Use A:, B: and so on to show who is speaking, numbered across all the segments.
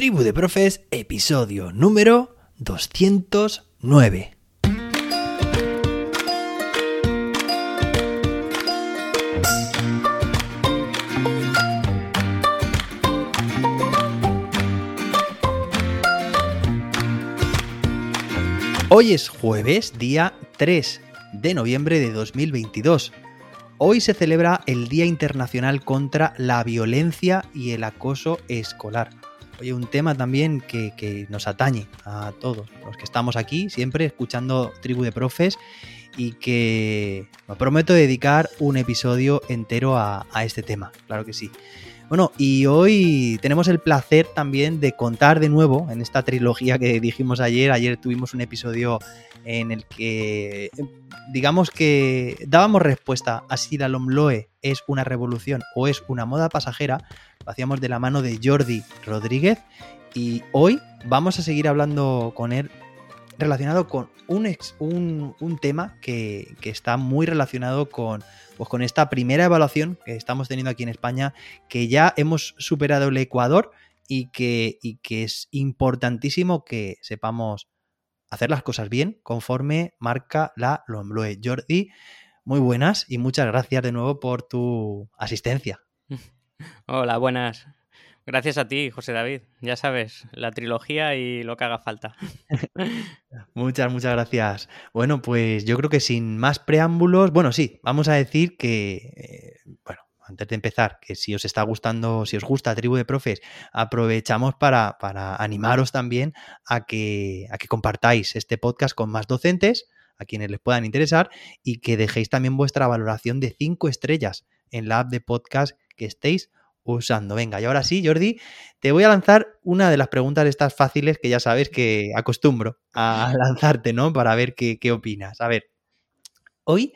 A: Tribu de Profes, episodio número 209. Hoy es jueves, día 3 de noviembre de 2022. Hoy se celebra el Día Internacional contra la Violencia y el Acoso Escolar. Oye, un tema también que, nos atañe a todos los que estamos aquí, siempre escuchando Tribu de Profes y que me prometo dedicar un episodio entero a, a este tema, claro que sí. Bueno, y hoy tenemos el placer también de contar de nuevo en esta trilogía que dijimos ayer. Ayer tuvimos un episodio en el que, digamos que dábamos respuesta a si la Lomloe es una revolución o es una moda pasajera. Lo hacíamos de la mano de Jordi Rodríguez y hoy vamos a seguir hablando con él relacionado con un, un, tema que, que está muy relacionado con pues con esta primera evaluación que estamos teniendo aquí en España, que ya hemos superado el Ecuador y que, que es importantísimo que sepamos hacer las cosas bien conforme marca la LOMBLOE. Jordi, muy buenas y muchas gracias de nuevo por tu asistencia.
B: Hola, buenas. Gracias a ti, José David. Ya sabes, la trilogía y lo que haga falta.
A: muchas, muchas gracias. Bueno, pues yo creo que sin más preámbulos, bueno, sí, vamos a decir que, eh, bueno, antes de empezar, que si os está gustando, si os gusta Tribu de Profes, aprovechamos para, para animaros también a que, a que compartáis este podcast con más docentes, a quienes les puedan interesar, y que dejéis también vuestra valoración de 5 estrellas en la app de podcast que estéis usando. Venga, y ahora sí, Jordi, te voy a lanzar una de las preguntas estas fáciles que ya sabes que acostumbro a lanzarte, ¿no? Para ver qué, opinas. A ver, hoy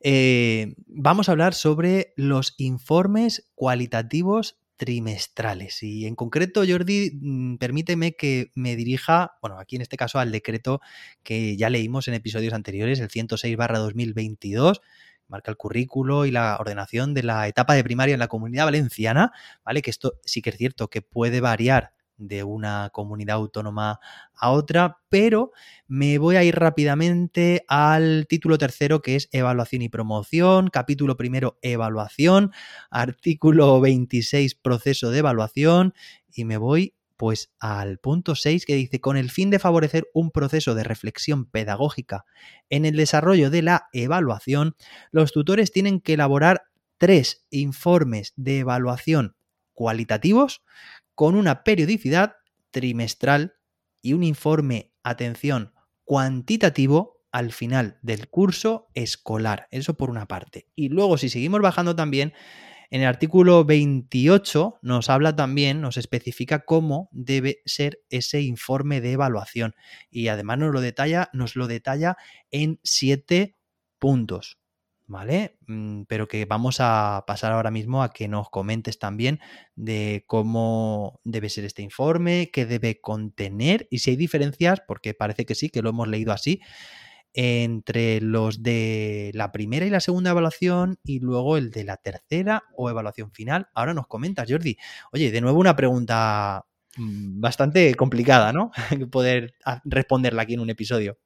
A: eh, vamos a hablar sobre los informes cualitativos trimestrales. Y en concreto, Jordi, mm, permíteme que me dirija, bueno, aquí en este caso al decreto que ya leímos en episodios anteriores, el 106 barra 2022 marca el currículo y la ordenación de la etapa de primaria en la comunidad valenciana, ¿vale? Que esto sí que es cierto que puede variar de una comunidad autónoma a otra, pero me voy a ir rápidamente al título tercero que es evaluación y promoción, capítulo primero evaluación, artículo 26 proceso de evaluación y me voy pues al punto 6 que dice, con el fin de favorecer un proceso de reflexión pedagógica en el desarrollo de la evaluación, los tutores tienen que elaborar tres informes de evaluación cualitativos con una periodicidad trimestral y un informe, atención, cuantitativo al final del curso escolar. Eso por una parte. Y luego, si seguimos bajando también, en el artículo 28 nos habla también, nos especifica cómo debe ser ese informe de evaluación y además nos lo detalla, nos lo detalla en siete puntos. ¿Vale? Mm, pero que vamos a pasar ahora mismo a que nos comentes también de cómo debe ser este informe, qué debe contener y si hay diferencias, porque parece que sí, que lo hemos leído así, entre los de la primera y la segunda evaluación y luego el de la tercera o evaluación final. Ahora nos comentas, Jordi. Oye, de nuevo una pregunta mm, bastante complicada, ¿no? Poder responderla aquí en un episodio.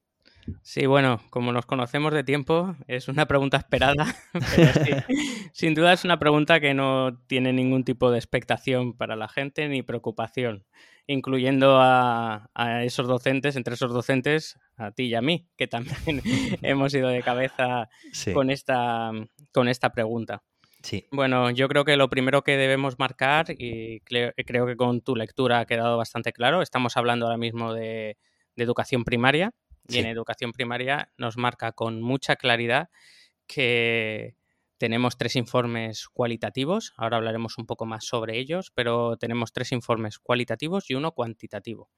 B: Sí, bueno, como nos conocemos de tiempo, es una pregunta esperada, pero sí, sin duda es una pregunta que no tiene ningún tipo de expectación para la gente ni preocupación incluyendo a, esos docentes, entre esos docentes, a ti y a mí, que también hemos ido de cabeza con, esta, con esta pregunta.
A: Sí.
B: Bueno, yo creo que lo primero que debemos marcar, y creo, que con tu lectura ha quedado bastante claro, estamos hablando ahora mismo de, educación primaria, y en educación primaria nos marca con mucha claridad que tenemos tres informes cualitativos, ahora hablaremos un poco más sobre ellos, pero tenemos tres informes cualitativos y uno cuantitativo.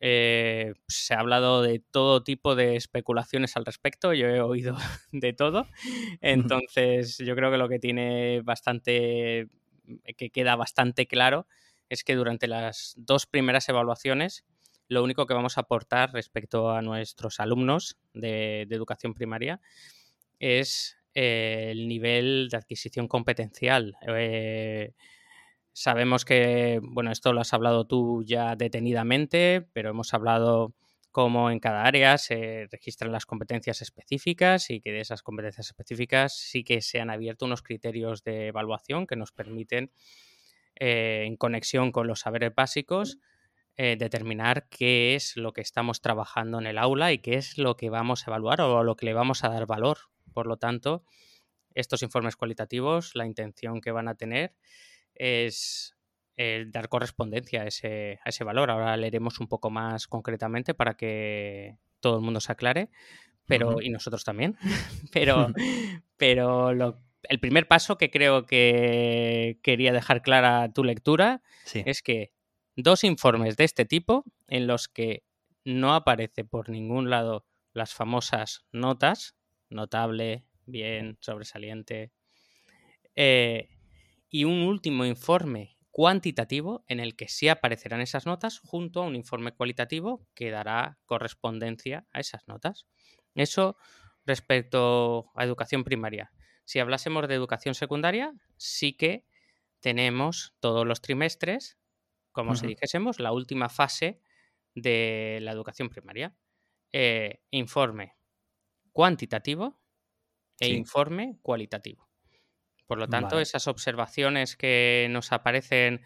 B: Eh, se ha hablado de todo tipo de especulaciones al respecto, yo he oído de todo, entonces yo creo que lo que tiene bastante, que queda bastante claro es que durante las dos primeras evaluaciones lo único que vamos a aportar respecto a nuestros alumnos de educación primaria es el nivel de adquisición competencial. Eh, Sabemos que, bueno, esto lo has hablado tú ya detenidamente, pero hemos hablado cómo en cada área se registran las competencias específicas y que de esas competencias específicas sí que se han abierto unos criterios de evaluación que nos permiten, eh, en conexión con los saberes básicos, eh, determinar qué es lo que estamos trabajando en el aula y qué es lo que vamos a evaluar o lo que le vamos a dar valor. Por lo tanto, estos informes cualitativos, la intención que van a tener es eh, dar correspondencia a ese, a ese valor. Ahora leeremos un poco más concretamente para que todo el mundo se aclare, pero, y nosotros también. pero pero el primer paso que creo que quería dejar clara tu lectura es que dos informes de este tipo en los que no aparece por ningún lado las famosas notas, notable, bien, sobresaliente, eh, y un último informe cuantitativo en el que sí aparecerán esas notas junto a un informe cualitativo que dará correspondencia a esas notas. Eso respecto a educación primaria. Si hablásemos de educación secundaria, sí que tenemos todos los trimestres, como si dijésemos, la última fase de la educación primaria. Eh, informe cuantitativo e informe cualitativo. Por lo tanto, esas observaciones que nos aparecen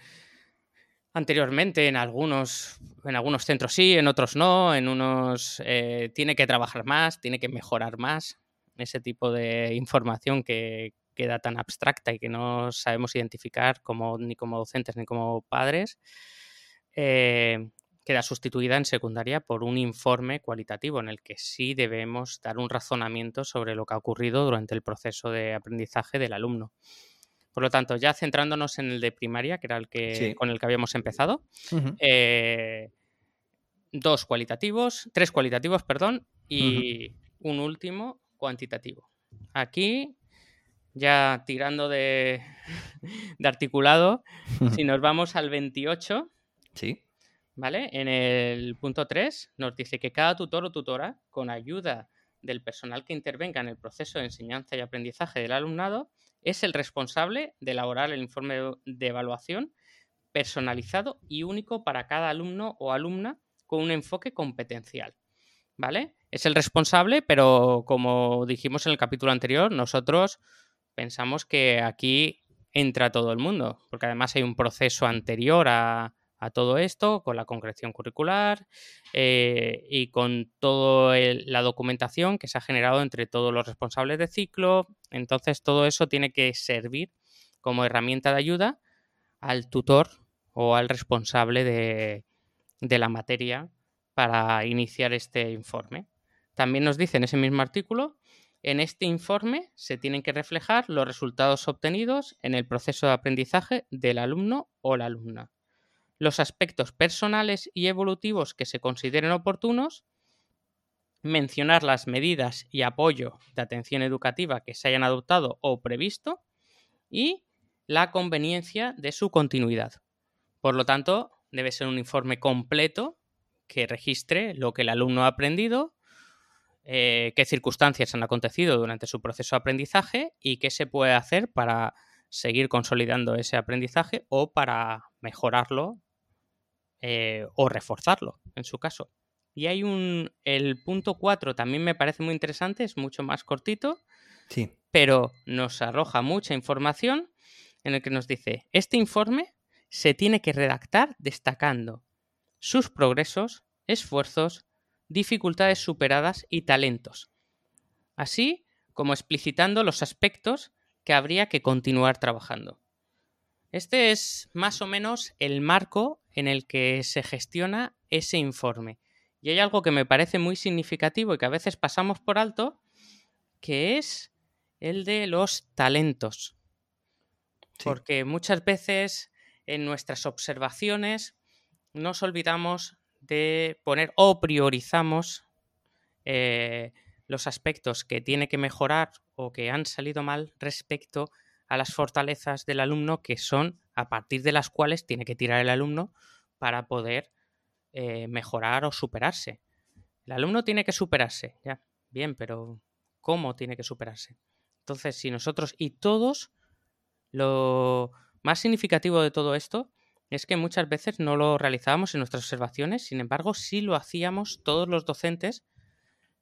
B: anteriormente en algunos, en algunos centros sí, en otros no, en unos eh, tiene que trabajar más, tiene que mejorar más, ese tipo de información que queda tan abstracta y que no sabemos identificar como, ni como docentes ni como padres, eh, queda sustituida en secundaria por un informe cualitativo en el que sí debemos dar un razonamiento sobre lo que ha ocurrido durante el proceso de aprendizaje del alumno. Por lo tanto, ya centrándonos en el de primaria, que era el que con el que habíamos empezado, eh, dos cualitativos, tres cualitativos, perdón, y un último cuantitativo. Aquí, ya tirando de, de articulado, si nos vamos al 28,
A: sí.
B: ¿Vale? En el punto 3 nos dice que cada tutor o tutora, con ayuda del personal que intervenga en el proceso de enseñanza y aprendizaje del alumnado, es el responsable de elaborar el informe de evaluación personalizado y único para cada alumno o alumna con un enfoque competencial. ¿Vale? Es el responsable, pero como dijimos en el capítulo anterior, nosotros pensamos que aquí entra todo el mundo, porque además hay un proceso anterior a, a todo esto, con la concreción curricular eh, y con toda la documentación que se ha generado entre todos los responsables de ciclo. Entonces, todo eso tiene que servir como herramienta de ayuda al tutor o al responsable de, de la materia para iniciar este informe. También nos dice en ese mismo artículo, en este informe se tienen que reflejar los resultados obtenidos en el proceso de aprendizaje del alumno o la alumna los aspectos personales y evolutivos que se consideren oportunos, mencionar las medidas y apoyo de atención educativa que se hayan adoptado o previsto y la conveniencia de su continuidad. Por lo tanto, debe ser un informe completo que registre lo que el alumno ha aprendido, eh, qué circunstancias han acontecido durante su proceso de aprendizaje y qué se puede hacer para seguir consolidando ese aprendizaje o para mejorarlo eh, o reforzarlo, en su caso. Y hay un. El punto 4 también me parece muy interesante, es mucho más cortito.
A: Sí.
B: Pero nos arroja mucha información en el que nos dice: Este informe se tiene que redactar destacando sus progresos, esfuerzos, dificultades superadas y talentos, así como explicitando los aspectos que habría que continuar trabajando. Este es más o menos el marco en el que se gestiona ese informe. Y hay algo que me parece muy significativo y que a veces pasamos por alto, que es el de los talentos. Porque muchas veces en nuestras observaciones nos olvidamos de poner o priorizamos eh, los aspectos que tiene que mejorar o que han salido mal respecto a las fortalezas del alumno que son a partir de las cuales tiene que tirar el alumno para poder eh, mejorar o superarse. El alumno tiene que superarse, ya, bien, pero ¿cómo tiene que superarse? Entonces, si nosotros y todos lo más significativo de todo esto es que muchas veces no lo realizábamos en nuestras observaciones, sin embargo, sí lo hacíamos todos los docentes,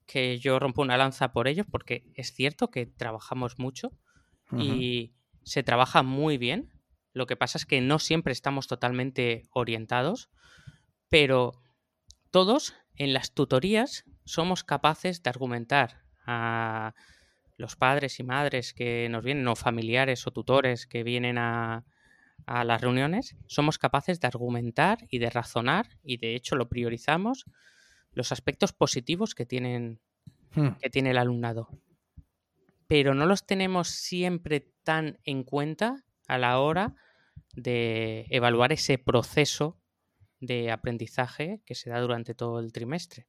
B: que yo rompo una lanza por ellos, porque es cierto que trabajamos mucho y se trabaja muy bien. Lo que pasa es que no siempre estamos totalmente orientados, pero todos en las tutorías somos capaces de argumentar a los padres y madres que nos vienen, o familiares o tutores que vienen a, a las reuniones, somos capaces de argumentar y de razonar, y de hecho lo priorizamos, los aspectos positivos que, tienen, hmm. que tiene el alumnado. Pero no los tenemos siempre tan en cuenta a la hora de evaluar ese proceso de aprendizaje que se da durante todo el trimestre.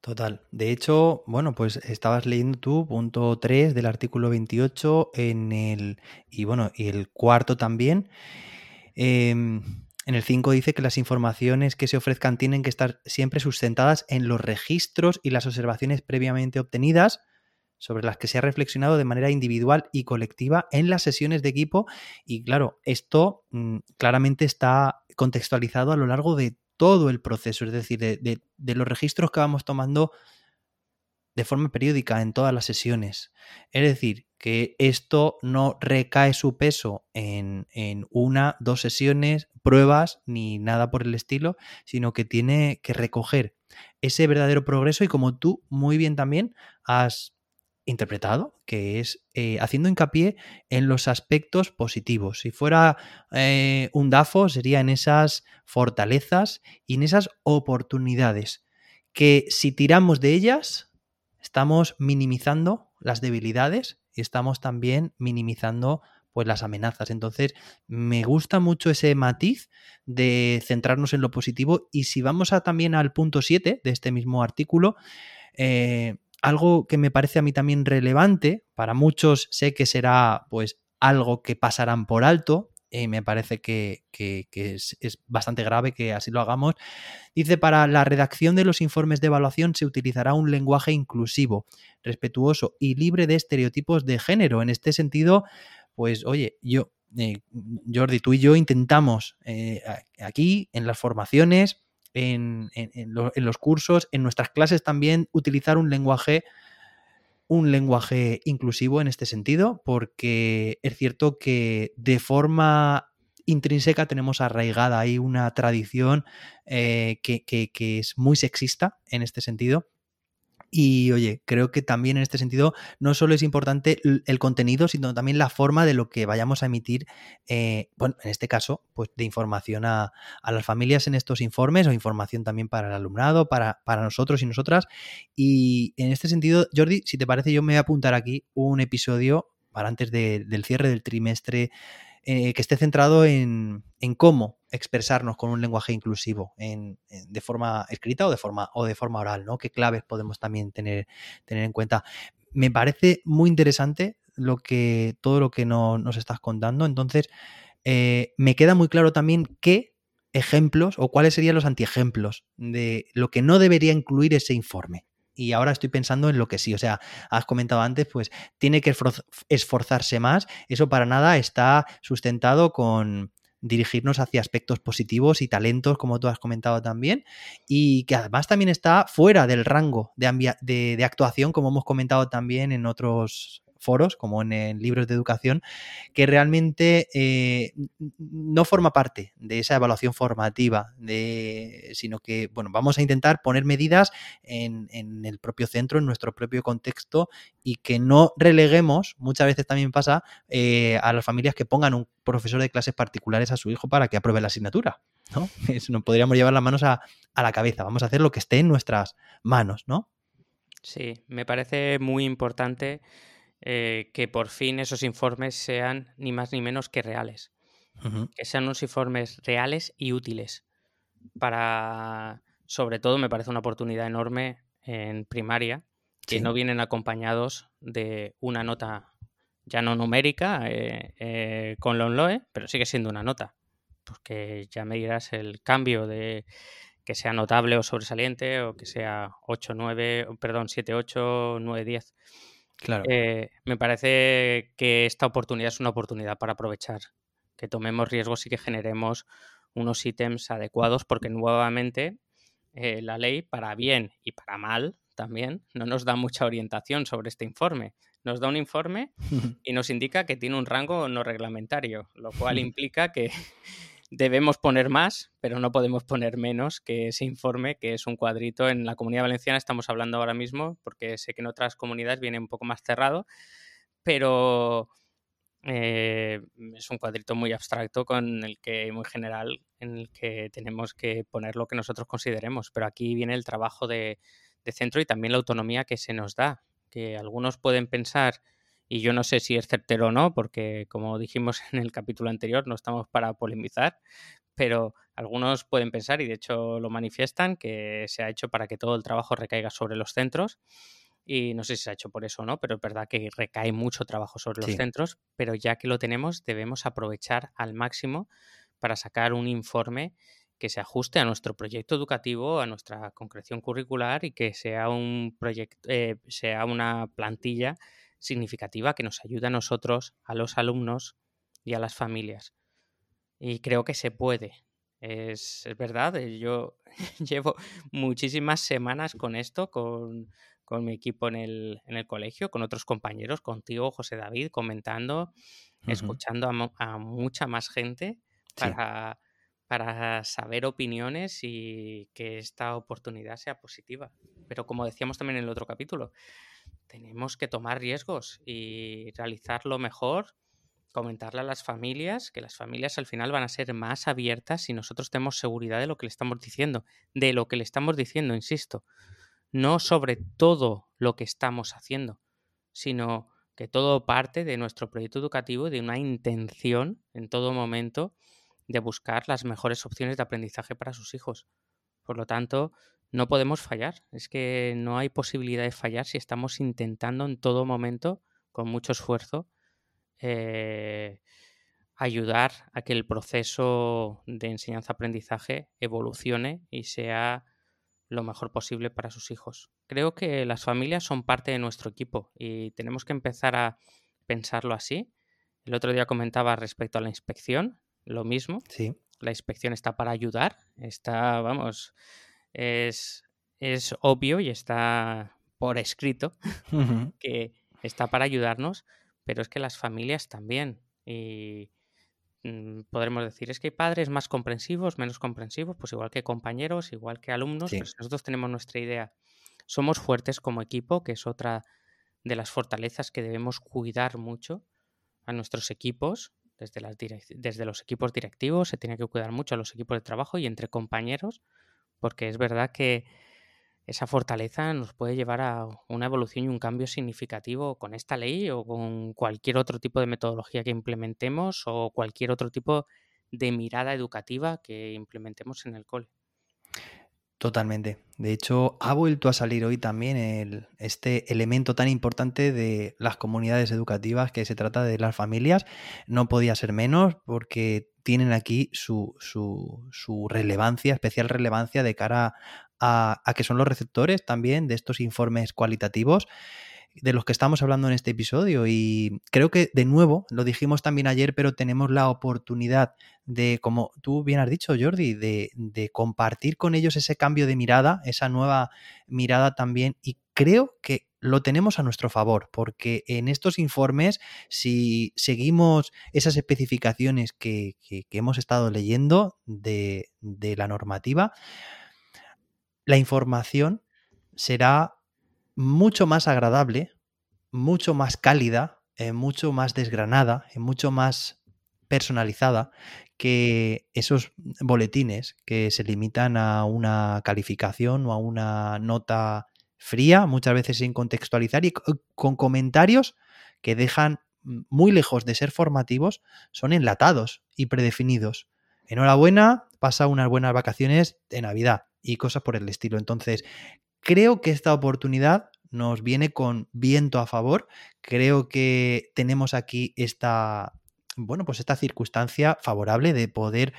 A: Total. De hecho, bueno, pues estabas leyendo tú punto 3 del artículo 28 en el, y bueno, y el cuarto también. Em, en el 5 dice que las informaciones que se ofrezcan tienen que estar siempre sustentadas en los registros y las observaciones previamente obtenidas sobre las que se ha reflexionado de manera individual y colectiva en las sesiones de equipo. Y claro, esto mm, claramente está contextualizado a lo largo de todo el proceso, es decir, de, los registros que vamos tomando de forma periódica en todas las sesiones. Es decir, que esto no recae su peso en, en, una, dos sesiones, pruebas, ni nada por el estilo, sino que tiene que recoger ese verdadero progreso y como tú muy bien también has interpretado, que es eh, haciendo hincapié en los aspectos positivos. Si fuera eh, un DAFO, sería en esas fortalezas y en esas oportunidades, que si tiramos de ellas, estamos minimizando las debilidades y estamos también minimizando pues las amenazas. Entonces, me gusta mucho ese matiz de centrarnos en lo positivo y si vamos a, también al punto 7 de este mismo artículo, eh, algo que me parece a mí también relevante, para muchos sé que será pues algo que pasarán por alto, y me parece que, es, es, bastante grave que así lo hagamos. Dice, para la redacción de los informes de evaluación se utilizará un lenguaje inclusivo, respetuoso y libre de estereotipos de género. En este sentido, pues oye, yo, eh, Jordi, tú y yo intentamos eh, aquí en las formaciones en, los cursos, en nuestras clases también utilizar un lenguaje un lenguaje inclusivo en este sentido, porque es cierto que de forma intrínseca tenemos arraigada ahí una tradición eh, que, que, es muy sexista en este sentido y oye, creo que también en este sentido no solo es importante el contenido, sino también la forma de lo que vayamos a emitir, eh, bueno, en este caso, pues de información a, las familias en estos informes o información también para el alumnado, para, para nosotros y nosotras. Y en este sentido, Jordi, si te parece, yo me voy a apuntar aquí un episodio para antes del cierre del trimestre eh, que esté centrado en, cómo expresarnos con un lenguaje inclusivo, en, de forma escrita o de forma, o de forma oral, ¿no? ¿Qué claves podemos también tener, tener en cuenta? Me parece muy interesante lo que, todo lo que nos estás contando. Entonces, eh, me queda muy claro también qué ejemplos o cuáles serían los antiejemplos de lo que no debería incluir ese informe y ahora estoy pensando en lo que sí. O sea, has comentado antes, pues tiene que esforzarse más. Eso para nada está sustentado con dirigirnos hacia aspectos positivos y talentos, como tú has comentado también, y que además también está fuera del rango de, de actuación, como hemos comentado también en otros foros, como en, libros de educación, que realmente eh, no forma parte de esa evaluación formativa, de, sino que, bueno, vamos a intentar poner medidas en, el propio centro, en nuestro propio contexto, y que no releguemos, muchas veces también pasa, eh, a las familias que pongan un profesor de clases particulares a su hijo para que apruebe la asignatura. ¿no? no podríamos llevar las manos a, a la cabeza, vamos a hacer lo que esté en nuestras manos, ¿no?
B: Sí, me parece muy importante eh, que por fin esos informes sean ni más ni menos que reales. Que sean unos informes reales y útiles. Para, sobre todo, me parece una oportunidad enorme en primaria, que no vienen acompañados de una nota ya no numérica eh, eh, con Lonloe, pero sigue siendo una nota. Porque ya me dirás el cambio de que sea notable o sobresaliente o que sea 8, 9, perdón, 7, 8, 9, 10.
A: Claro.
B: Eh, me parece que esta oportunidad es una oportunidad para aprovechar que tomemos riesgos y que generemos unos ítems adecuados, porque nuevamente eh, la ley, para bien y para mal también, no nos da mucha orientación sobre este informe. Nos da un informe y nos indica que tiene un rango no reglamentario, lo cual implica que debemos poner más, pero no podemos poner menos que ese informe, que es un cuadrito. En la comunidad valenciana estamos hablando ahora mismo, porque sé que en otras comunidades viene un poco más cerrado, pero eh, es un cuadrito muy abstracto con el que, muy general, en el que tenemos que poner lo que nosotros consideremos. Pero aquí viene el trabajo de, de centro y también la autonomía que se nos da, que algunos pueden pensar y yo no sé si es certero o no, porque como dijimos en el capítulo anterior, no estamos para polemizar, pero algunos pueden pensar, y de hecho lo manifiestan, que se ha hecho para que todo el trabajo recaiga sobre los centros. Y no sé si se ha hecho por eso o no, pero es verdad que recae mucho trabajo sobre los centros, pero ya que lo tenemos, debemos aprovechar al máximo para sacar un informe que se ajuste a nuestro proyecto educativo, a nuestra concreción curricular y que sea un proyecto, eh, sea una plantilla significativa que nos ayude a nosotros, a los alumnos y a las familias. Y creo que se puede. Es, verdad, eh, yo llevo muchísimas semanas con esto, con, mi equipo en el, en el, colegio, con otros compañeros, contigo, José David, comentando, escuchando a, mucha más gente para, para saber opiniones y que esta oportunidad sea positiva. Pero como decíamos también en el otro capítulo, tenemos que tomar riesgos y realizarlo mejor, comentarle a las familias, que las familias al final van a ser más abiertas si nosotros tenemos seguridad de lo que le estamos diciendo, de lo que le estamos diciendo, insisto, no sobre todo lo que estamos haciendo, sino que todo parte de nuestro proyecto educativo y de una intención en todo momento de buscar las mejores opciones de aprendizaje para sus hijos. Por lo tanto, no podemos fallar. Es que no hay posibilidad de fallar si estamos intentando en todo momento, con mucho esfuerzo, eh, ayudar a que el proceso de enseñanza-aprendizaje evolucione y sea lo mejor posible para sus hijos. Creo que las familias son parte de nuestro equipo y tenemos que empezar a pensarlo así. El otro día comentaba respecto a la inspección, lo mismo.
A: Sí.
B: La inspección está para ayudar, está, vamos, es, es obvio y está por escrito que está para ayudarnos, pero es que las familias también. Y mm, podremos decir, es que hay padres más comprensivos, menos comprensivos, pues igual que compañeros, igual que alumnos, pues nosotros tenemos nuestra idea. Somos fuertes como equipo, que es otra de las fortalezas que debemos cuidar mucho a nuestros equipos, desde, las desde los equipos directivos, se tiene que cuidar mucho a los equipos de trabajo y entre compañeros, porque es verdad que esa fortaleza nos puede llevar a una evolución y un cambio significativo con esta ley o con cualquier otro tipo de metodología que implementemos o cualquier otro tipo de mirada educativa que implementemos en el cole.
A: Totalmente. De hecho, ha vuelto a salir hoy también este elemento tan importante de las comunidades educativas que se trata de las familias. No podía ser menos porque tienen aquí su, relevancia, especial relevancia de cara a, a, que son los receptores también de estos informes cualitativos de los que estamos hablando en este episodio. Y creo que, de nuevo, lo dijimos también ayer, pero tenemos la oportunidad de, como tú bien has dicho, Jordi, de, de compartir con ellos ese cambio de mirada, esa nueva mirada también. Y creo que lo tenemos a nuestro favor, porque en estos informes, si seguimos esas especificaciones que, que, hemos estado leyendo de, de la normativa, la información será mucho más agradable, mucho más cálida, eh, mucho más desgranada, eh, mucho más personalizada que esos boletines que se limitan a una calificación o a una nota fría, muchas veces sin contextualizar y con comentarios que dejan muy lejos de ser formativos, son enlatados y predefinidos. Enhorabuena, pasa unas buenas vacaciones de Navidad y cosas por el estilo. Entonces, Creo que esta oportunidad nos viene con viento a favor. Creo que tenemos aquí esta, bueno, pues esta circunstancia favorable de poder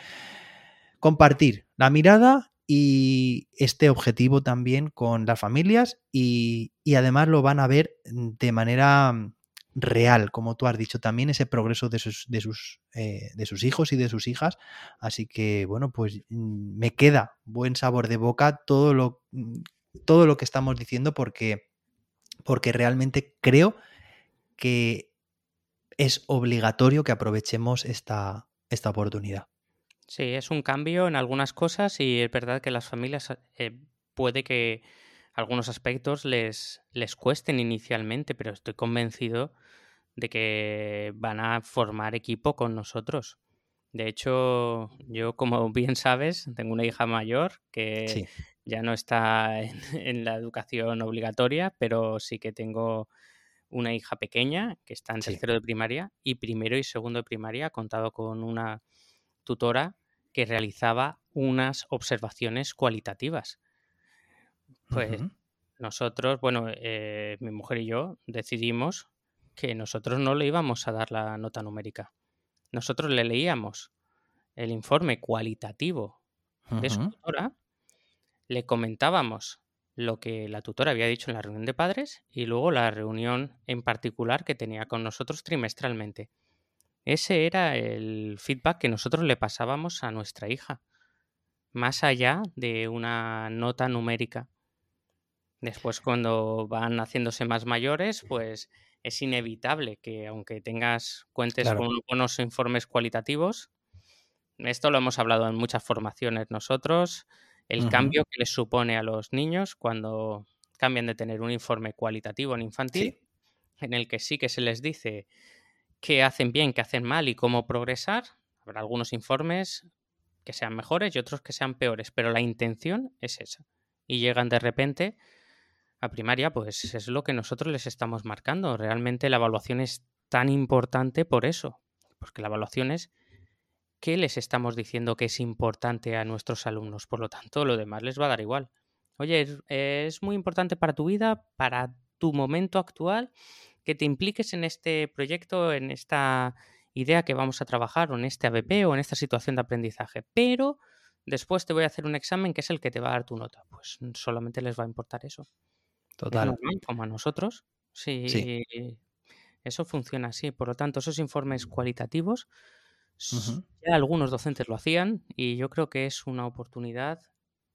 A: compartir la mirada y este objetivo también con las familias y, y además lo van a ver de manera real, como tú has dicho, también ese progreso de sus, de sus, eh, de sus hijos y de sus hijas. Así que, bueno, pues mm, me queda buen sabor de boca todo lo, mm, todo lo que estamos diciendo porque, porque realmente creo que es obligatorio que aprovechemos esta, esta oportunidad.
B: Sí, es un cambio en algunas cosas y es verdad que las familias eh, puede que algunos aspectos les, les cuesten inicialmente, pero estoy convencido de que van a formar equipo con nosotros. De hecho, yo, como bien sabes, tengo una hija mayor que ya no está en, la educación obligatoria, pero sí que tengo una hija pequeña que está en tercero de primaria y primero y segundo de primaria ha contado con una tutora que realizaba unas observaciones cualitativas. Pues nosotros, bueno, eh, mi mujer y yo decidimos que nosotros no le íbamos a dar la nota numérica. Nosotros le leíamos el informe cualitativo de su tutora, le comentábamos lo que la tutora había dicho en la reunión de padres y luego la reunión en particular que tenía con nosotros trimestralmente. Ese era el feedback que nosotros le pasábamos a nuestra hija, más allá de una nota numérica. Después, cuando van haciéndose más mayores, pues es inevitable que aunque tengas cuentes con unos informes cualitativos, esto lo hemos hablado en muchas formaciones nosotros, el cambio que les supone a los niños cuando cambian de tener un informe cualitativo en infantil, en el que sí que se les dice qué hacen bien, qué hacen mal y cómo progresar. Habrá algunos informes que sean mejores y otros que sean peores, pero la intención es esa. Y llegan de repente a primaria, pues es lo que nosotros les estamos marcando. Realmente la evaluación es tan importante por eso, porque la evaluación es qué les estamos diciendo que es importante a nuestros alumnos. Por lo tanto, lo demás les va a dar igual. Oye, es, muy importante para tu vida, para tu momento actual, que te impliques en este proyecto, en esta idea que vamos a trabajar, o en este ABP, o en esta situación de aprendizaje. Pero después te voy a hacer un examen que es el que te va a dar tu nota. Pues solamente les va a importar eso. Total. como a nosotros. Sí, Eso funciona así. Por lo tanto, esos informes cualitativos ya algunos docentes lo hacían y yo creo que es una oportunidad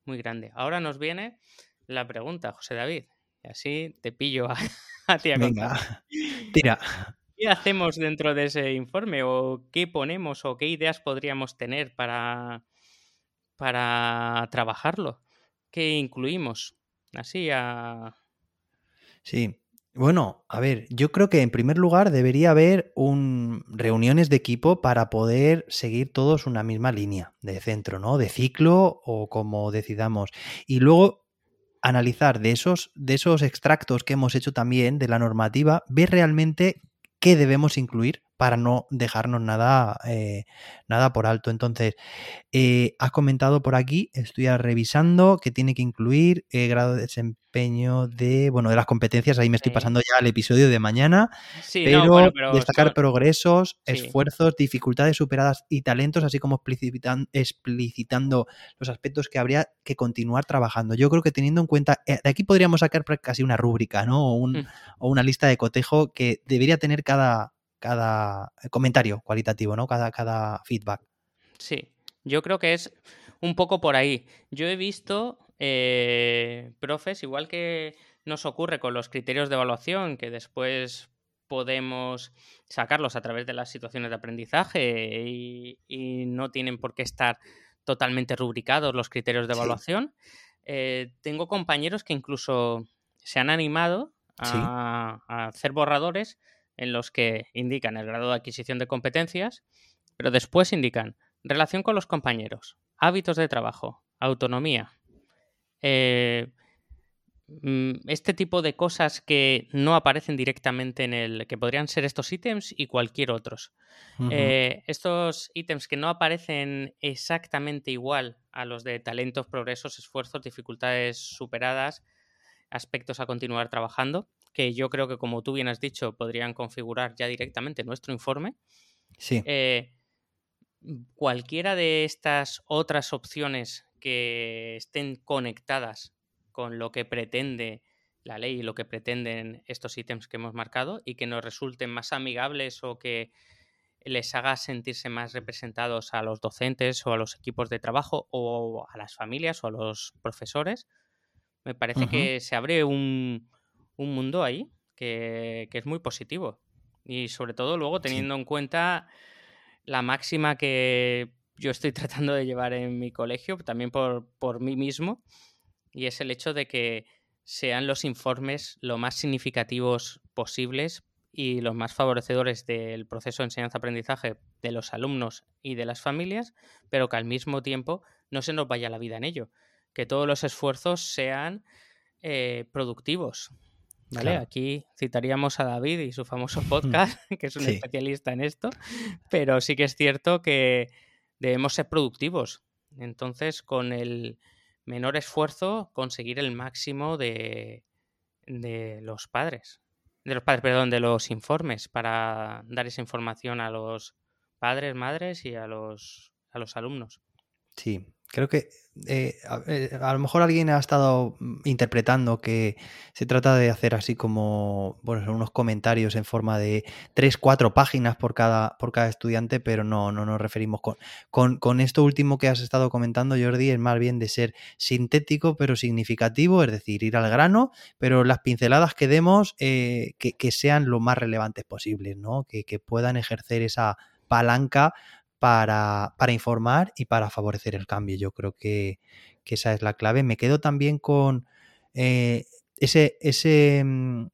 B: muy grande. Ahora nos viene la pregunta, José David. Y así te pillo a, ti a
A: Venga, tira.
B: ¿Qué hacemos dentro de ese informe? ¿O qué ponemos? ¿O qué ideas podríamos tener para, para trabajarlo? ¿Qué incluimos? Así a...
A: Sí, bueno, a ver, yo creo que en primer lugar debería haber un, reuniones de equipo para poder seguir todos una misma línea de centro, ¿no? De ciclo o como decidamos. Y luego analizar de esos, de esos extractos que hemos hecho también de la normativa, ver realmente qué debemos incluir para no dejarnos nada, eh, nada por alto. Entonces, eh, has comentado por aquí, estoy revisando que tiene que incluir eh, grado de desempeño de, bueno, de las competencias, ahí me estoy pasando ya al episodio de mañana, pero, destacar progresos, esfuerzos, dificultades superadas y talentos, así como explicitando los aspectos que habría que continuar trabajando. Yo creo que teniendo en cuenta, de aquí podríamos sacar casi una rúbrica, ¿no? O, mm. o una lista de cotejo que debería tener cada, cada comentario cualitativo, ¿no? Cada, cada feedback.
B: Sí, yo creo que es un poco por ahí. Yo he visto eh, profes, igual que nos ocurre con los criterios de evaluación, que después podemos sacarlos a través de las situaciones de aprendizaje y, no tienen por qué estar totalmente rubricados los criterios de evaluación. Eh, tengo compañeros que incluso se han animado a hacer borradores en los que indican el grado de adquisición de competencias, pero después indican relación con los compañeros, hábitos de trabajo, autonomía. Eh, mm, este tipo de cosas que no aparecen directamente en el que podrían ser estos ítems y cualquier otros. Eh, estos ítems que no aparecen exactamente igual a los de talentos, progresos, esfuerzos, dificultades superadas, aspectos a continuar trabajando, que yo creo que, como tú bien has dicho, podrían configurar ya directamente nuestro informe.
A: Sí.
B: Eh, cualquiera de estas otras opciones que estén conectadas con lo que pretende la ley y lo que pretenden estos ítems que hemos marcado y que nos resulten más amigables o que les haga sentirse más representados a los docentes o a los equipos de trabajo o a las familias o a los profesores, me parece que se abre un, mundo ahí que, es muy positivo. Y sobre todo luego teniendo en cuenta la máxima que yo estoy tratando de llevar en mi colegio, también por, por mí mismo, y es el hecho de que sean los informes lo más significativos posibles y los más favorecedores del proceso de enseñanza-aprendizaje de los alumnos y de las familias, pero que al mismo tiempo no se nos vaya la vida en ello, que todos los esfuerzos sean eh, productivos. ¿Vale? Aquí citaríamos a David y su famoso podcast, que es un especialista en esto, pero sí que es cierto que debemos ser productivos. Entonces, con el menor esfuerzo, conseguir el máximo de, de los padres de los padres, perdón, de los informes para dar esa información a los padres, madres y a los, a los alumnos.
A: Sí, creo que eh, eh, a, lo mejor alguien ha estado interpretando que se trata de hacer así como bueno, unos comentarios en forma de tres, cuatro páginas por cada, por cada estudiante, pero no, no nos referimos con, con, esto último que has estado comentando, Jordi, es más bien de ser sintético pero significativo, es decir, ir al grano, pero las pinceladas que demos eh, que, sean lo más relevantes posibles, ¿no? Que, que puedan ejercer esa palanca para, informar y para favorecer el cambio. Yo creo que, esa es la clave. Me quedo también con eh, ese, ese mm,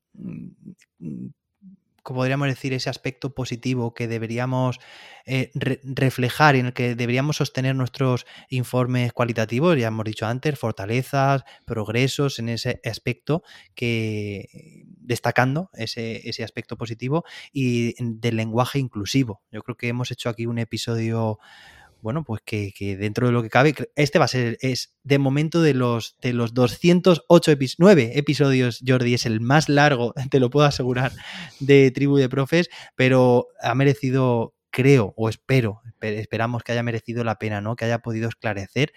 A: podríamos decir, ese aspecto positivo que deberíamos eh, reflejar, en el que deberíamos sostener nuestros informes cualitativos, ya hemos dicho antes, fortalezas, progresos en ese aspecto, que destacando ese, ese aspecto positivo y del lenguaje inclusivo. Yo creo que hemos hecho aquí un episodio bueno, pues que, dentro de lo que cabe, este va a ser, es de momento de los, de los 208 episodios, episodios, Jordi, es el más largo, te lo puedo asegurar, de Tribu de Profes, pero ha merecido, creo o espero, esperamos que haya merecido la pena, ¿no? Que haya podido esclarecer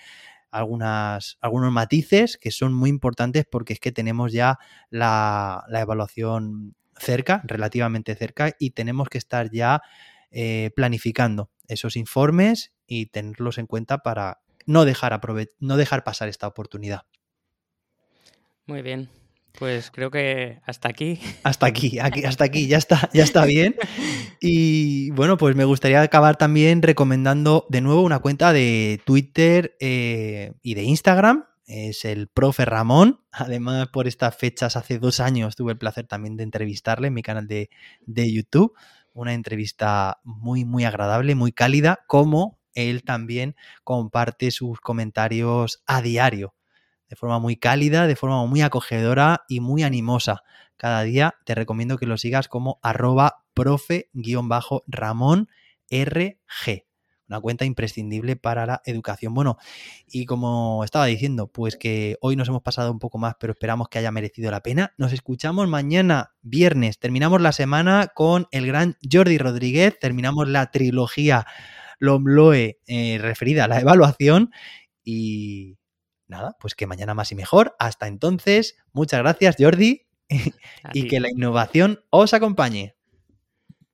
A: algunas, algunos matices que son muy importantes porque es que tenemos ya la, la evaluación cerca, relativamente cerca, y tenemos que estar ya eh, planificando esos informes y tenerlos en cuenta para no dejar, no dejar pasar esta oportunidad.
B: Muy bien. Pues creo que hasta aquí.
A: Hasta aquí, aquí, hasta aquí, ya está, ya está bien. Y bueno, pues me gustaría acabar también recomendando de nuevo una cuenta de Twitter eh, y de Instagram. Es el profe Ramón. Además, por estas fechas, hace dos años tuve el placer también de entrevistarle en mi canal de, de YouTube una entrevista muy, muy agradable, muy cálida, como él también comparte sus comentarios a diario, de forma muy cálida, de forma muy acogedora y muy animosa. Cada día te recomiendo que lo sigas como arroba profe-ramón RG una cuenta imprescindible para la educación. Bueno, y como estaba diciendo, pues que hoy nos hemos pasado un poco más, pero esperamos que haya merecido la pena. Nos escuchamos mañana, viernes. Terminamos la semana con el gran Jordi Rodríguez, terminamos la trilogía Lomloe eh, referida a la evaluación y nada, pues que mañana más y mejor. Hasta entonces, muchas gracias Jordi y que la innovación os acompañe.